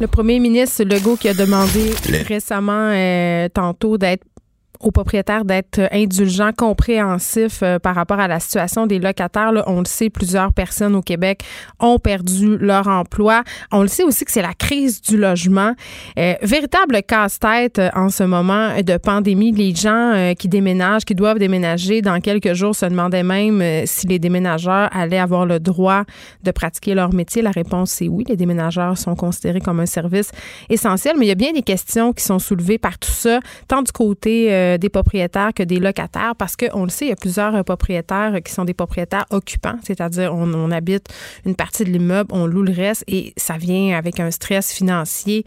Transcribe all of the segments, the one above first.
Le premier ministre Legault qui a demandé récemment, euh, tantôt, d'être aux propriétaires d'être indulgents, compréhensifs euh, par rapport à la situation des locataires. On le sait, plusieurs personnes au Québec ont perdu leur emploi. On le sait aussi que c'est la crise du logement. Euh, véritable casse-tête euh, en ce moment de pandémie. Les gens qui déménagent, qui doivent déménager dans quelques jours se demandaient même si les déménageurs allaient avoir le droit de pratiquer leur métier. La réponse c'est oui. Les déménageurs sont considérés comme un service essentiel, mais il y a bien des questions qui sont soulevées par tout ça, tant du côté euh, des propriétaires que des locataires parce qu'on le sait, il y a plusieurs euh, propriétaires qui sont des propriétaires occupants, c'est-à-dire on, habite une partie de l'immeuble, on loue le reste et ça vient avec un stress financier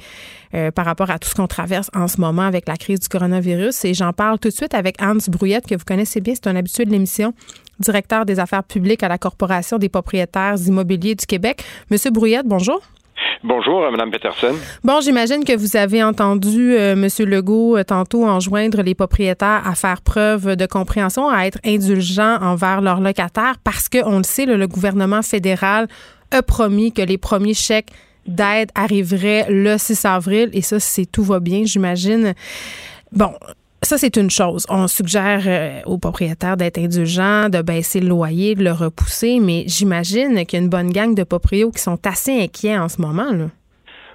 euh, par rapport à tout ce qu'on traverse en ce moment avec la crise du coronavirus. Et j'en parle tout de suite avec Hans Brouillette, que vous connaissez bien, c'est un habitué de l'émission directeur des affaires publiques à la Corporation des propriétaires immobiliers du Québec. Monsieur Brouillette, bonjour. Bonjour, euh, Mme Peterson. Bon, j'imagine que vous avez entendu euh, M. Legault euh, tantôt enjoindre les propriétaires à faire preuve de compréhension, à être indulgents envers leurs locataires parce que, on le sait, le, le gouvernement fédéral a promis que les premiers chèques d'aide arriveraient le 6 avril et ça, c'est tout va bien, j'imagine. Bon, ça, c'est une chose. On suggère euh, aux propriétaires d'être indulgents, de baisser le loyer, de le repousser, mais j'imagine qu'il y a une bonne gang de proprios qui sont assez inquiets en ce moment. Là.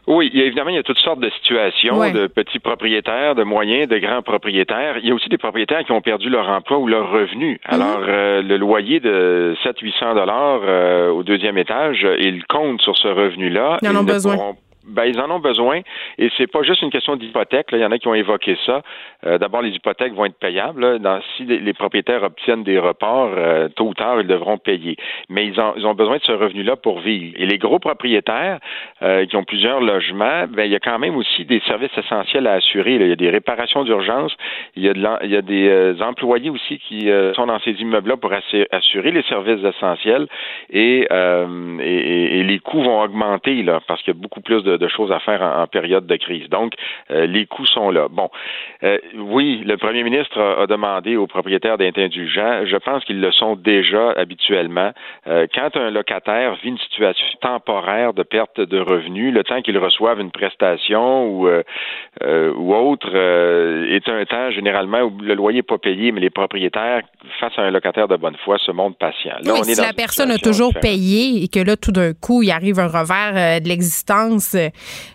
Oui, il y a, évidemment, il y a toutes sortes de situations, de petits propriétaires, de moyens, de grands propriétaires. Il y a aussi des propriétaires qui ont perdu leur emploi ou leur revenu. Mhm. Alors, euh, le loyer de 700-800 dollars euh, au deuxième étage, ils comptent sur ce revenu-là. Ils en ont besoin. Ben, ils en ont besoin et c'est pas juste une question d'hypothèque. Il y en a qui ont évoqué ça. Euh, d'abord, les hypothèques vont être payables. Dans, si les, propriétaires obtiennent des reports, euh, tôt ou tard, ils devront payer. Mais ils ont, ils ont besoin de ce revenu-là pour vivre. Et les gros propriétaires euh, qui ont plusieurs logements, ben, il y a quand même aussi des services essentiels à assurer. Il y a des réparations d'urgence. Il y a, de il y a des employés aussi qui sont dans ces immeubles-là pour assurer les services essentiels et, et, et, les coûts vont augmenter là parce qu'il y a beaucoup plus de de, choses à faire en, période de crise. Donc, euh, les coûts sont là. Bon, euh, oui, le premier ministre a, demandé aux propriétaires d'être indulgents. Je pense qu'ils le sont déjà habituellement. Euh, quand un locataire vit une situation temporaire de perte de revenus, le temps qu'il reçoive une prestation ou, ou autre est un temps généralement où le loyer n'est pas payé, mais les propriétaires, face à un locataire de bonne foi, se montrent patients. Là, si la personne a toujours payé et que là, tout d'un coup, il arrive un revers de l'existence,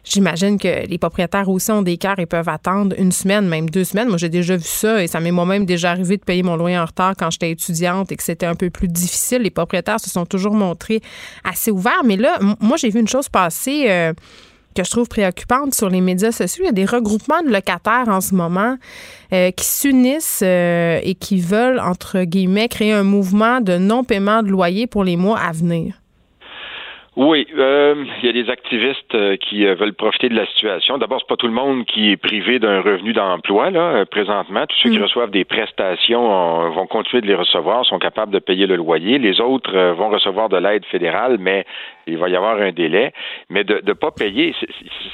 j'imagine que les propriétaires aussi ont des cœurs et peuvent attendre une semaine, même deux semaines. Moi, j'ai déjà vu ça et ça m'est moi-même déjà arrivé de payer mon loyer en retard quand j'étais étudiante et que c'était un peu plus difficile. Les propriétaires se sont toujours montrés assez ouverts. Mais là, moi, j'ai vu une chose passer. Euh, que je trouve préoccupante sur les médias sociaux. Il y a des regroupements de locataires en ce moment euh, qui s'unissent euh, et qui veulent, entre guillemets, créer un mouvement de non-paiement de loyer pour les mois à venir. Oui, euh, il y a des activistes euh, qui euh, veulent profiter de la situation. D'abord, c'est pas tout le monde qui est privé d'un revenu d'emploi là présentement. Tous ceux qui mm. reçoivent des prestations vont continuer de les recevoir, sont capables de payer le loyer. Les autres vont recevoir de l'aide fédérale, mais il va y avoir un délai. Mais de ne pas payer,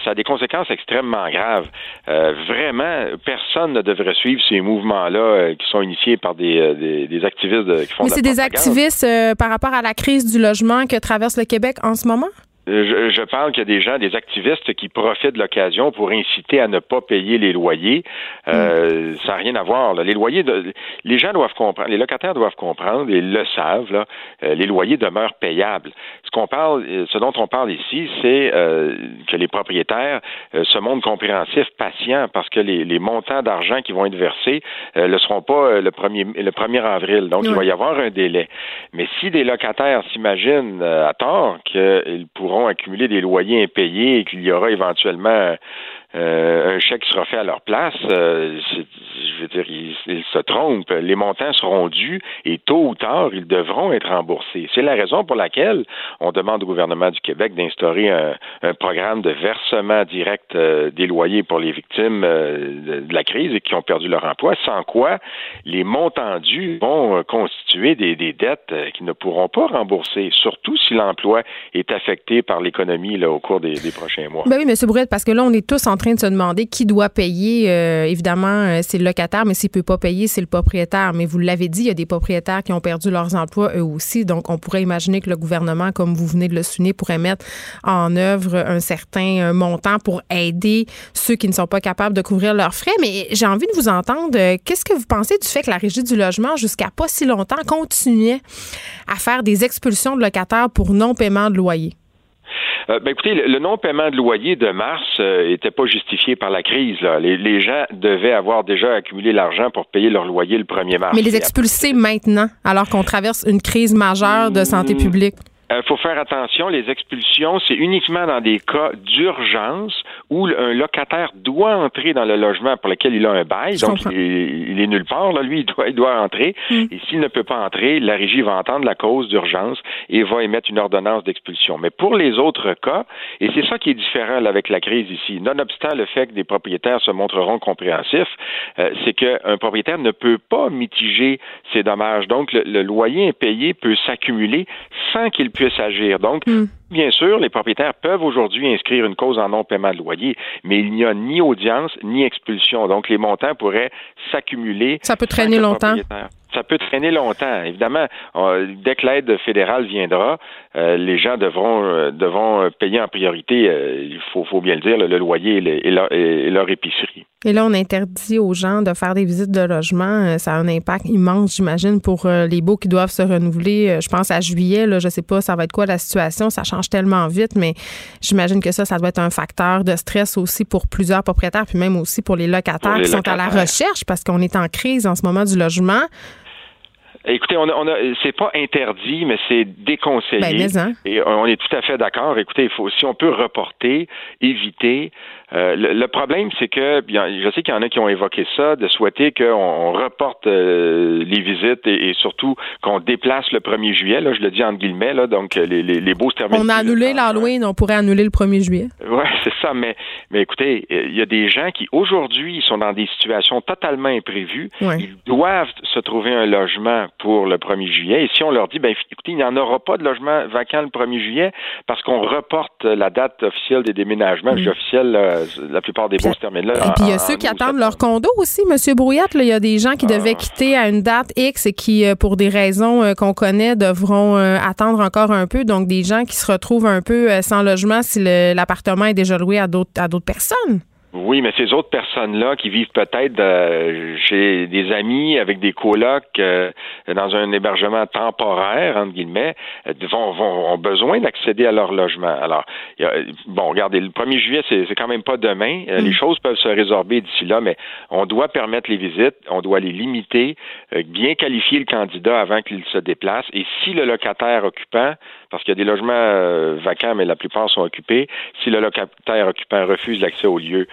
ça a des conséquences extrêmement graves. vraiment, personne ne devrait suivre ces mouvements-là qui sont initiés par des, des, activistes qui font. Mais c'est des activistes par rapport à la crise du logement que traverse le Québec en en ce moment? Euh, je, parle qu'il y a des gens, des activistes qui profitent de l'occasion pour inciter à ne pas payer les loyers. Euh, mm. Ça n'a rien à voir. Les loyers, les gens doivent comprendre, les locataires doivent comprendre, et ils le savent. Là, euh, les loyers demeurent payables. Ce qu'on parle, ce dont on parle ici, c'est que les propriétaires se montrent compréhensifs, patients, parce que les, les montants d'argent qui vont être versés ne seront pas le premier le 1er avril. Donc, il va y avoir un délai. Mais si des locataires s'imaginent à tort qu'ils pourront accumuler des loyers impayés et qu'il y aura éventuellement euh, un chèque sera fait à leur place, euh, veux dire, ils, se trompent. Les montants seront dus et tôt ou tard, ils devront être remboursés. C'est la raison pour laquelle on demande au gouvernement du Québec d'instaurer un, programme de versement direct euh, des loyers pour les victimes de, la crise et qui ont perdu leur emploi, sans quoi les montants dus vont constituer des, dettes qu'ils ne pourront pas rembourser, surtout si l'emploi est affecté par l'économie au cours des, prochains mois. Ben oui, M. Brouette, parce que là, on est tous en train de se demander qui doit payer. Euh, évidemment, c'est le locataire, mais s'il peut pas payer, c'est le propriétaire. Mais vous l'avez dit, il y a des propriétaires qui ont perdu leurs emplois eux aussi. Donc, on pourrait imaginer que le gouvernement, comme vous venez de le souligner, pourrait mettre en œuvre un certain montant pour aider ceux qui ne sont pas capables de couvrir leurs frais. Mais j'ai envie de vous entendre. Qu'est-ce que vous pensez du fait que la Régie du logement, jusqu'à pas si longtemps, continuait à faire des expulsions de locataires pour non-paiement de loyer? Euh, ben écoutez, le, non-paiement de loyer de mars n'était euh, pas justifié par la crise. Les, gens devaient avoir déjà accumulé l'argent pour payer leur loyer le 1er mars. Mais les expulser maintenant, alors qu'on traverse une crise majeure de santé mmh. publique? Il euh, faut faire attention, les expulsions, c'est uniquement dans des cas d'urgence où un locataire doit entrer dans le logement pour lequel il a un bail, donc il est, nulle part, là, lui, il doit, il doit entrer, hmm. et s'il ne peut pas entrer, la régie va entendre la cause d'urgence et va émettre une ordonnance d'expulsion. Mais pour les autres cas, et c'est ça qui est différent avec la crise ici, nonobstant le fait que des propriétaires se montreront compréhensifs, euh, c'est qu'un propriétaire ne peut pas mitiger ses dommages. Donc, le, le loyer impayé peut s'accumuler sans qu'il puisse agir. Donc, hmm. Bien sûr, les propriétaires peuvent aujourd'hui inscrire une cause en non-paiement de loyer, mais il n'y a ni audience ni expulsion. Donc, les montants pourraient s'accumuler. Ça peut traîner longtemps ça peut traîner longtemps. Évidemment, dès que l'aide fédérale viendra, euh, les gens devront euh, devront payer en priorité, euh, il faut, faut, bien le dire, le, loyer et, leur, épicerie. Et là, on interdit aux gens de faire des visites de logement. Ça a un impact immense, j'imagine, pour les baux qui doivent se renouveler. Je pense à juillet, là, je sais pas, ça va être quoi la situation. Ça change tellement vite, mais j'imagine que ça, ça doit être un facteur de stress aussi pour plusieurs propriétaires, puis même aussi pour les locataires qui sont à la recherche parce qu'on est en crise en ce moment du logement. Écoutez, on a, on a c'est pas interdit, mais c'est déconseillé. Ben, hein. Et on est tout à fait d'accord. Écoutez, il faut, si on peut reporter, éviter, euh, le, problème, c'est que bien, je sais qu'il y en a qui ont évoqué ça, de souhaiter qu'on reporte euh, les visites et, surtout qu'on déplace le 1er juillet. Là, je le dis en guillemets, là, donc les, les, les beaux se terminent. On a annulé l'Halloween, on pourrait annuler le 1er juillet. Oui, c'est ça. Mais, mais écoutez, il y a des gens qui aujourd'hui sont dans des situations totalement imprévues. Ils doivent se trouver un logement pour le 1er juillet. Et si on leur dit, ben écoutez, il n'y en aura pas de logement vacant le 1er juillet parce qu'on reporte la date officielle des déménagements, mm. officielle la plupart des bons se terminent là. Et puis il y a ceux qui attendent leur condo aussi, M. Brouillette. Il y a des gens qui devaient ah. quitter à une date X et qui, euh, pour des raisons euh, qu'on connaît, devront euh, attendre encore un peu. Donc des gens qui se retrouvent un peu sans logement si l'appartement est déjà loué à d'autres personnes. Oui, mais ces autres personnes-là qui vivent peut-être euh, chez des amis avec des colocs euh, dans un hébergement temporaire, entre guillemets, euh, vont, vont ont besoin d'accéder à leur logement. Alors, bon, regardez, le 1er juillet, c'est, c'est quand même pas demain. Les mm. choses peuvent se résorber d'ici là, mais on doit permettre les visites, on doit les limiter, bien qualifier le candidat avant qu'il se déplace. Et si le locataire occupant, parce qu'il y a des logements vacants, mais la plupart sont occupés, si le locataire occupant refuse l'accès au lieu,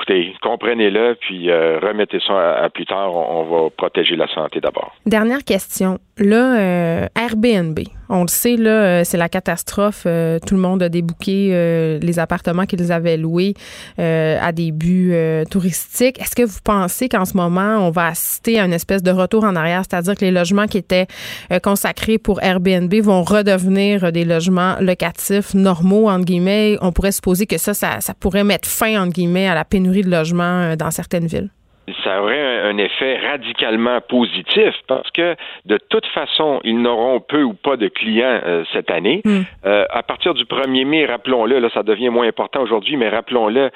écoutez, comprenez-le, puis euh, remettez ça à, plus tard. On, va protéger la santé d'abord. Dernière question. Là, euh, Airbnb, on le sait, là, euh, c'est la catastrophe. tout le monde a débouqué les appartements qu'ils avaient loués à des buts touristiques. Est-ce que vous pensez qu'en ce moment, on va assister à une espèce de retour en arrière, c'est-à-dire que les logements qui étaient consacrés pour Airbnb vont redevenir des logements locatifs normaux, entre guillemets? On pourrait supposer que ça, ça, ça pourrait mettre fin, entre guillemets, à la pénurie de logement euh, dans certaines villes? ça aurait un, effet radicalement positif parce que de toute façon, ils n'auront peu ou pas de clients euh, cette année. Hmm. Euh, à partir du 1er mai, rappelons-le, là, ça devient moins important aujourd'hui, mais rappelons-le,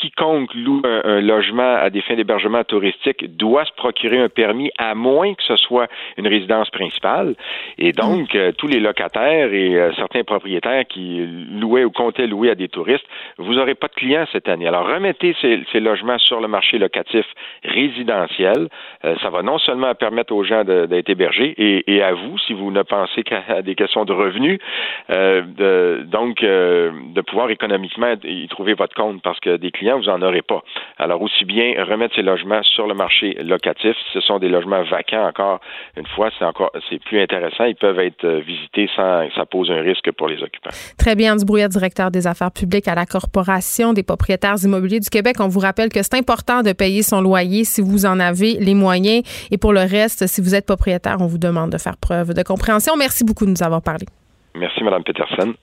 quiconque loue un, logement à des fins d'hébergement touristique doit se procurer un permis à moins que ce soit une résidence principale. Et donc, euh, tous les locataires et euh, certains propriétaires qui louaient ou comptaient louer à des touristes, vous n'aurez pas de clients cette année. Alors, remettez ces, logements sur le marché locatif résidentiel. Euh, ça va non seulement permettre aux gens d'être hébergés et, à vous, si vous ne pensez qu'à des questions de revenus, donc de pouvoir économiquement y trouver votre compte parce que des clients vous n'en aurez pas. Alors, aussi bien remettre ces logements sur le marché locatif. Ce sont des logements vacants encore une fois, c'est encore c'est plus intéressant. Ils peuvent être euh, visités sans que ça pose un risque pour les occupants. Très bien, du Brouillard, directeur des affaires publiques à la Corporation des propriétaires immobiliers du Québec. On vous rappelle que c'est important de payer son loyer si vous en avez les moyens. Et pour le reste, si vous êtes propriétaire, on vous demande de faire preuve de compréhension. Merci beaucoup de nous avoir parlé. Merci, Mme Peterson.